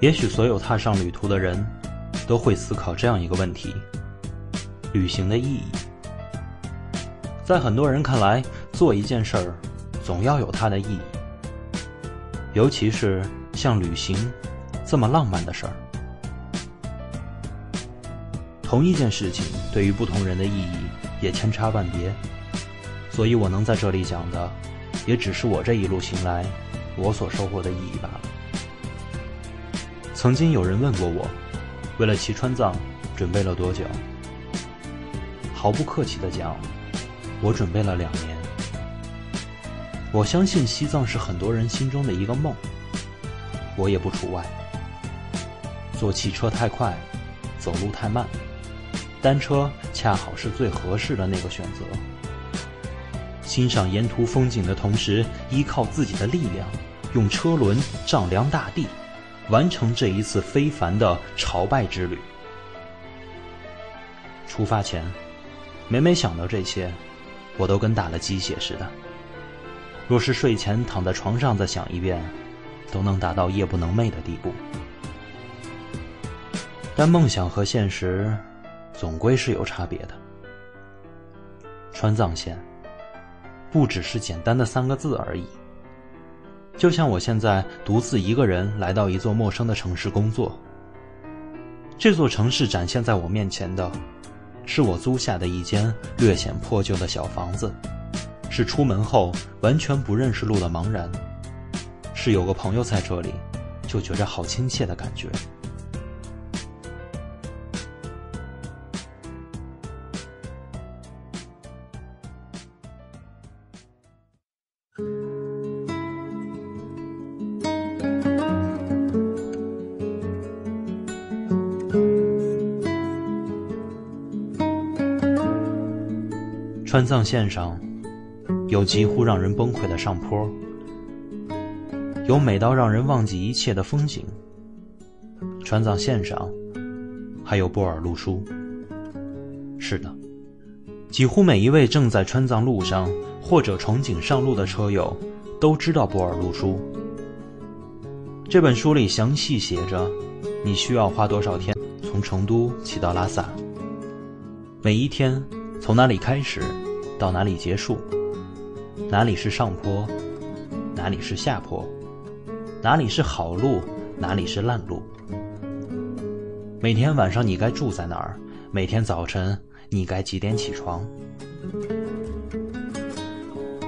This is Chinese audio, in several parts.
也许所有踏上旅途的人，都会思考这样一个问题：旅行的意义。在很多人看来，做一件事儿，总要有它的意义。尤其是像旅行这么浪漫的事儿。同一件事情对于不同人的意义也千差万别，所以我能在这里讲的，也只是我这一路行来我所收获的意义吧。曾经有人问过我，为了骑川藏准备了多久？毫不客气的讲，我准备了两年。我相信西藏是很多人心中的一个梦，我也不除外。坐汽车太快，走路太慢。单车恰好是最合适的那个选择。欣赏沿途风景的同时，依靠自己的力量，用车轮丈量大地，完成这一次非凡的朝拜之旅。出发前，每每想到这些，我都跟打了鸡血似的。若是睡前躺在床上再想一遍，都能达到夜不能寐的地步。但梦想和现实。总归是有差别的。川藏线不只是简单的三个字而已。就像我现在独自一个人来到一座陌生的城市工作，这座城市展现在我面前的，是我租下的一间略显破旧的小房子，是出门后完全不认识路的茫然，是有个朋友在这里，就觉着好亲切的感觉。川藏线上，有几乎让人崩溃的上坡，有美到让人忘记一切的风景。川藏线上，还有波尔路书。是的，几乎每一位正在川藏路上或者憧憬上路的车友，都知道波尔路书。这本书里详细写着，你需要花多少天从成都骑到拉萨，每一天。从哪里开始，到哪里结束？哪里是上坡，哪里是下坡？哪里是好路，哪里是烂路？每天晚上你该住在哪儿？每天早晨你该几点起床？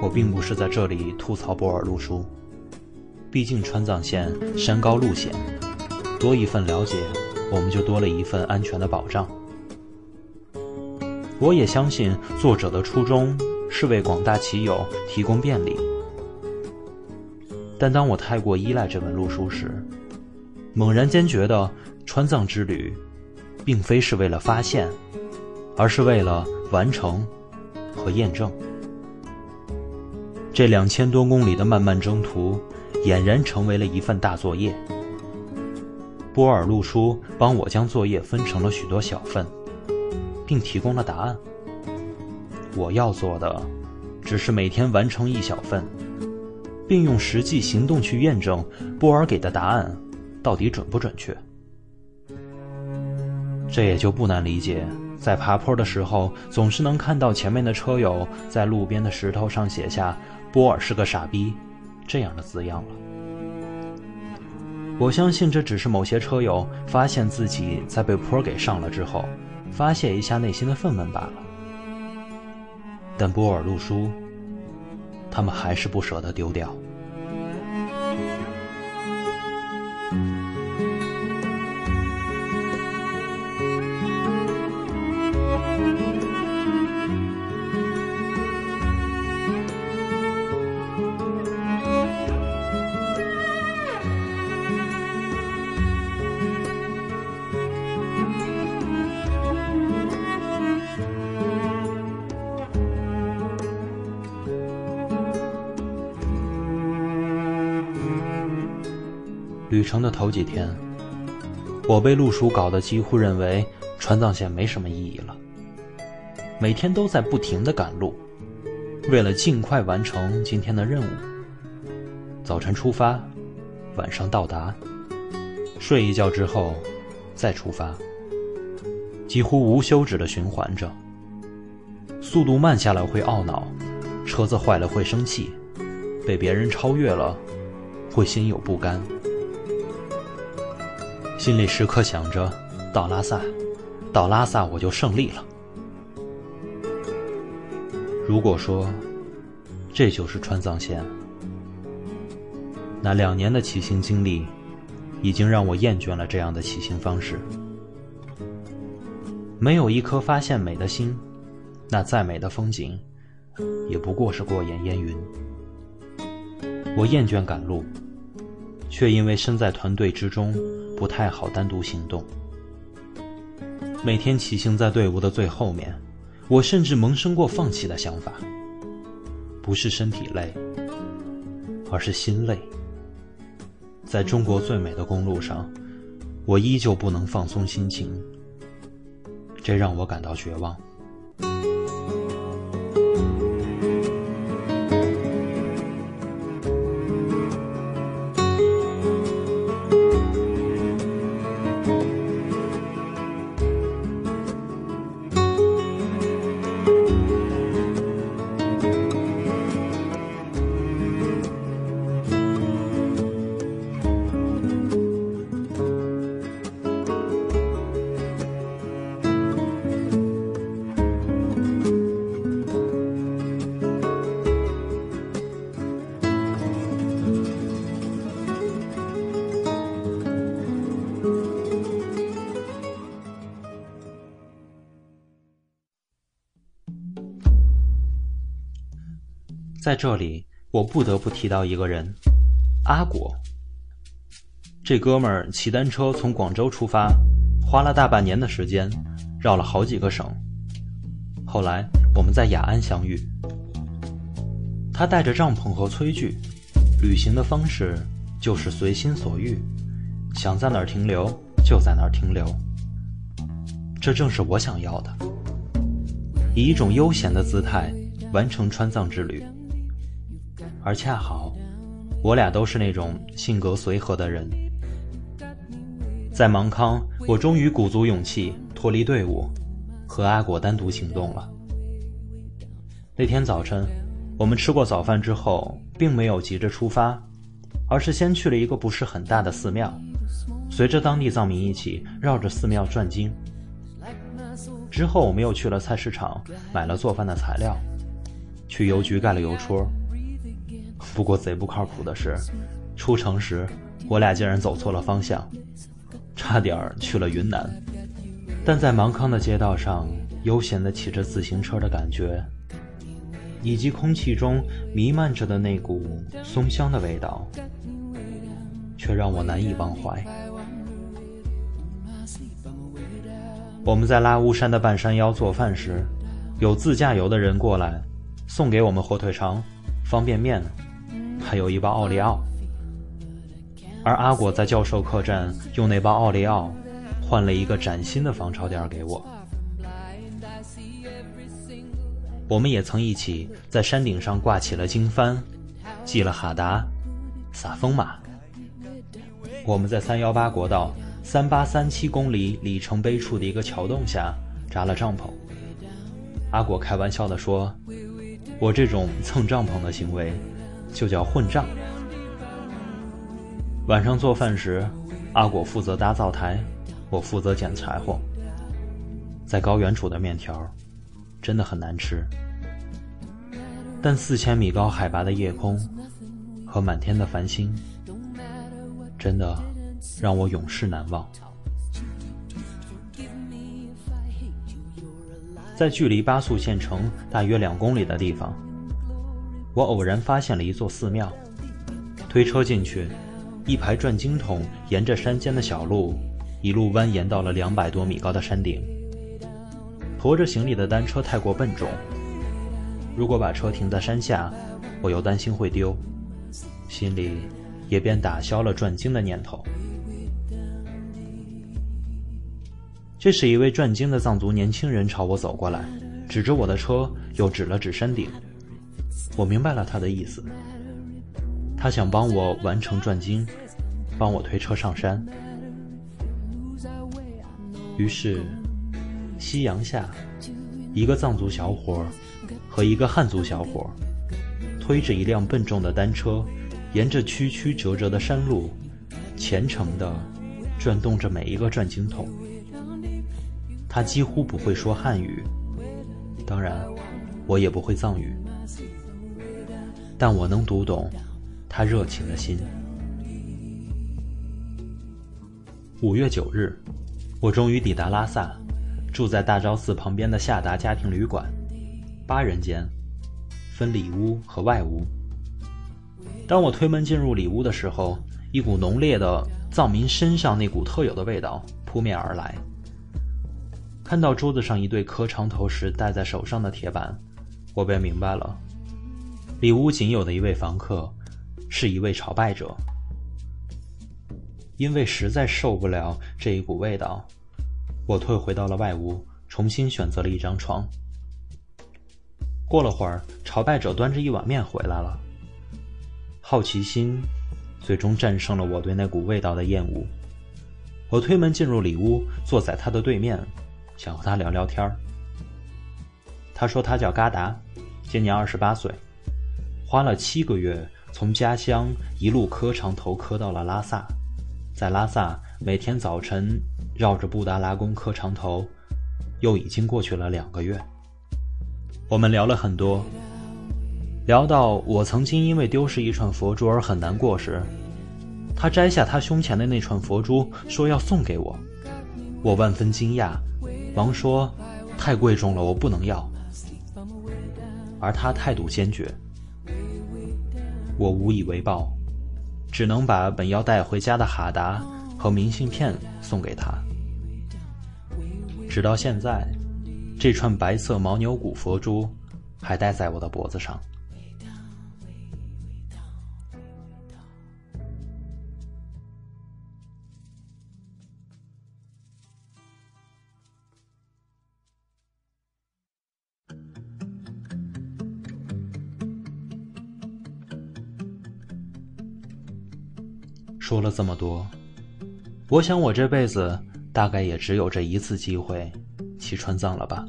我并不是在这里吐槽波尔路书，毕竟川藏线山高路险，多一份了解，我们就多了一份安全的保障。我也相信作者的初衷是为广大骑友提供便利，但当我太过依赖这本路书时，猛然间觉得川藏之旅，并非是为了发现，而是为了完成和验证。这两千多公里的漫漫征途，俨然成为了一份大作业。波尔路书帮我将作业分成了许多小份。并提供了答案。我要做的，只是每天完成一小份，并用实际行动去验证波尔给的答案到底准不准确。这也就不难理解，在爬坡的时候，总是能看到前面的车友在路边的石头上写下“波尔是个傻逼”这样的字样了。我相信这只是某些车友发现自己在被坡给上了之后。发泄一下内心的愤懑罢了，但波尔路书，他们还是不舍得丢掉。旅程的头几天，我被陆叔搞得几乎认为川藏线没什么意义了。每天都在不停的赶路，为了尽快完成今天的任务。早晨出发，晚上到达，睡一觉之后，再出发，几乎无休止的循环着。速度慢下来会懊恼，车子坏了会生气，被别人超越了会心有不甘，心里时刻想着到拉萨，到拉萨我就胜利了。如果说这就是川藏线，那两年的骑行经历已经让我厌倦了这样的骑行方式。没有一颗发现美的心，那再美的风景也不过是过眼烟云。我厌倦赶路，却因为身在团队之中不太好单独行动。每天骑行在队伍的最后面。我甚至萌生过放弃的想法，不是身体累，而是心累。在中国最美的公路上，我依旧不能放松心情，这让我感到绝望。在这里，我不得不提到一个人，阿果。这哥们儿骑单车从广州出发，花了大半年的时间，绕了好几个省。后来我们在雅安相遇，他带着帐篷和炊具，旅行的方式就是随心所欲，想在哪儿停留就在哪儿停留。这正是我想要的，以一种悠闲的姿态完成川藏之旅。而恰好，我俩都是那种性格随和的人。在芒康，我终于鼓足勇气脱离队伍，和阿果单独行动了。那天早晨，我们吃过早饭之后，并没有急着出发，而是先去了一个不是很大的寺庙，随着当地藏民一起绕着寺庙转经。之后，我们又去了菜市场，买了做饭的材料，去邮局盖了邮戳。不过贼不靠谱的是，出城时我俩竟然走错了方向，差点去了云南。但在芒康的街道上悠闲地骑着自行车的感觉，以及空气中弥漫着的那股松香的味道，却让我难以忘怀。我们在拉乌山的半山腰做饭时，有自驾游的人过来，送给我们火腿肠、方便面。还有一包奥利奥，而阿果在教授客栈用那包奥利奥换了一个崭新的防潮垫给我。我们也曾一起在山顶上挂起了经幡，系了哈达，撒风马。我们在三幺八国道三八三七公里里程碑处的一个桥洞下扎了帐篷。阿果开玩笑地说：“我这种蹭帐篷的行为。”就叫混账。晚上做饭时，阿果负责搭灶台，我负责捡柴火。在高原煮的面条，真的很难吃。但四千米高海拔的夜空和满天的繁星，真的让我永世难忘。在距离八宿县城大约两公里的地方。我偶然发现了一座寺庙，推车进去，一排转经筒沿着山间的小路，一路蜿蜒到了两百多米高的山顶。驮着行李的单车太过笨重，如果把车停在山下，我又担心会丢，心里也便打消了转经的念头。这时，一位转经的藏族年轻人朝我走过来，指着我的车，又指了指山顶。我明白了他的意思，他想帮我完成转经，帮我推车上山。于是，夕阳下，一个藏族小伙和一个汉族小伙推着一辆笨重的单车，沿着曲曲折折的山路，虔诚地转动着每一个转经筒。他几乎不会说汉语，当然，我也不会藏语，但我能读懂他热情的心。五月九日，我终于抵达拉萨，住在大昭寺旁边的夏达家庭旅馆，八人间，分里屋和外屋。当我推门进入里屋的时候，一股浓烈的藏民身上那股特有的味道扑面而来。看到桌子上一对磕长头时戴在手上的铁板，我便明白了，里屋仅有的一位房客，是一位朝拜者。因为实在受不了这一股味道，我退回到了外屋，重新选择了一张床。过了会儿，朝拜者端着一碗面回来了。好奇心最终战胜了我对那股味道的厌恶。我推门进入里屋，坐在他的对面。想和他聊聊天。他说他叫嘎达，今年二十八岁，花了七个月从家乡一路磕长头磕到了拉萨，在拉萨每天早晨绕着布达拉宫磕长头，又已经过去了两个月。我们聊了很多，聊到我曾经因为丢失一串佛珠而很难过时，他摘下他胸前的那串佛珠，说要送给我，我万分惊讶。忙说：“太贵重了，我不能要。”而他态度坚决。我无以为报，只能把本要带回家的哈达和明信片送给他。直到现在，这串白色牦牛骨佛珠还戴在我的脖子上。说了这么多，我想我这辈子大概也只有这一次机会去川藏了吧。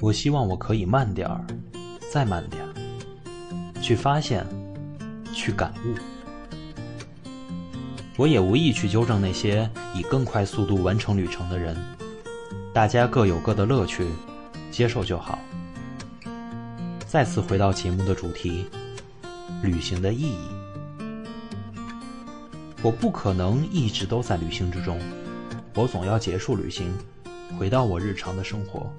我希望我可以慢点儿，再慢点儿，去发现，去感悟。我也无意去纠正那些以更快速度完成旅程的人，大家各有各的乐趣，接受就好。再次回到节目的主题：旅行的意义。我不可能一直都在旅行之中，我总要结束旅行，回到我日常的生活。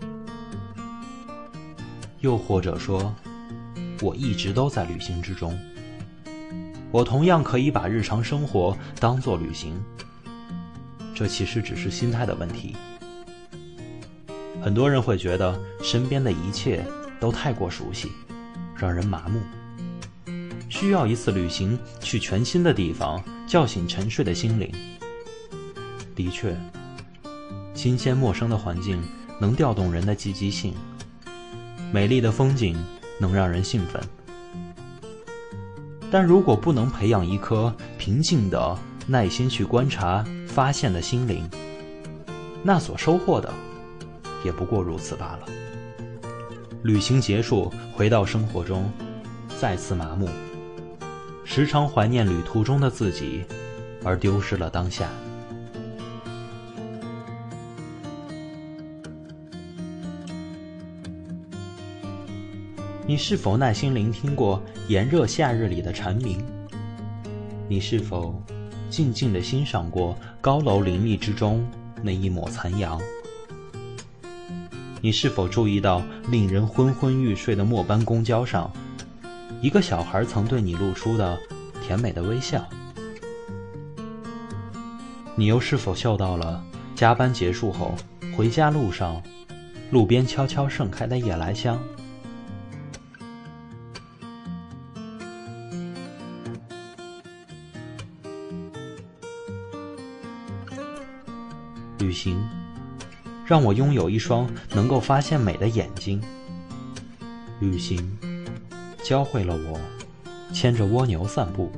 又或者说，我一直都在旅行之中，我同样可以把日常生活当做旅行。这其实只是心态的问题。很多人会觉得身边的一切都太过熟悉，让人麻木，需要一次旅行去全新的地方。叫醒沉睡的心灵。的确，新鲜陌生的环境能调动人的积极性，美丽的风景能让人兴奋。但如果不能培养一颗平静的、耐心去观察、发现的心灵，那所收获的也不过如此罢了。旅行结束，回到生活中，再次麻木。时常怀念旅途中的自己，而丢失了当下。你是否耐心聆听过炎热夏日里的蝉鸣？你是否静静的欣赏过高楼林立之中那一抹残阳？你是否注意到令人昏昏欲睡的末班公交上？一个小孩曾对你露出的甜美的微笑，你又是否嗅到了加班结束后回家路上路边悄悄盛开的夜来香？旅行让我拥有一双能够发现美的眼睛。旅行。教会了我牵着蜗牛散步。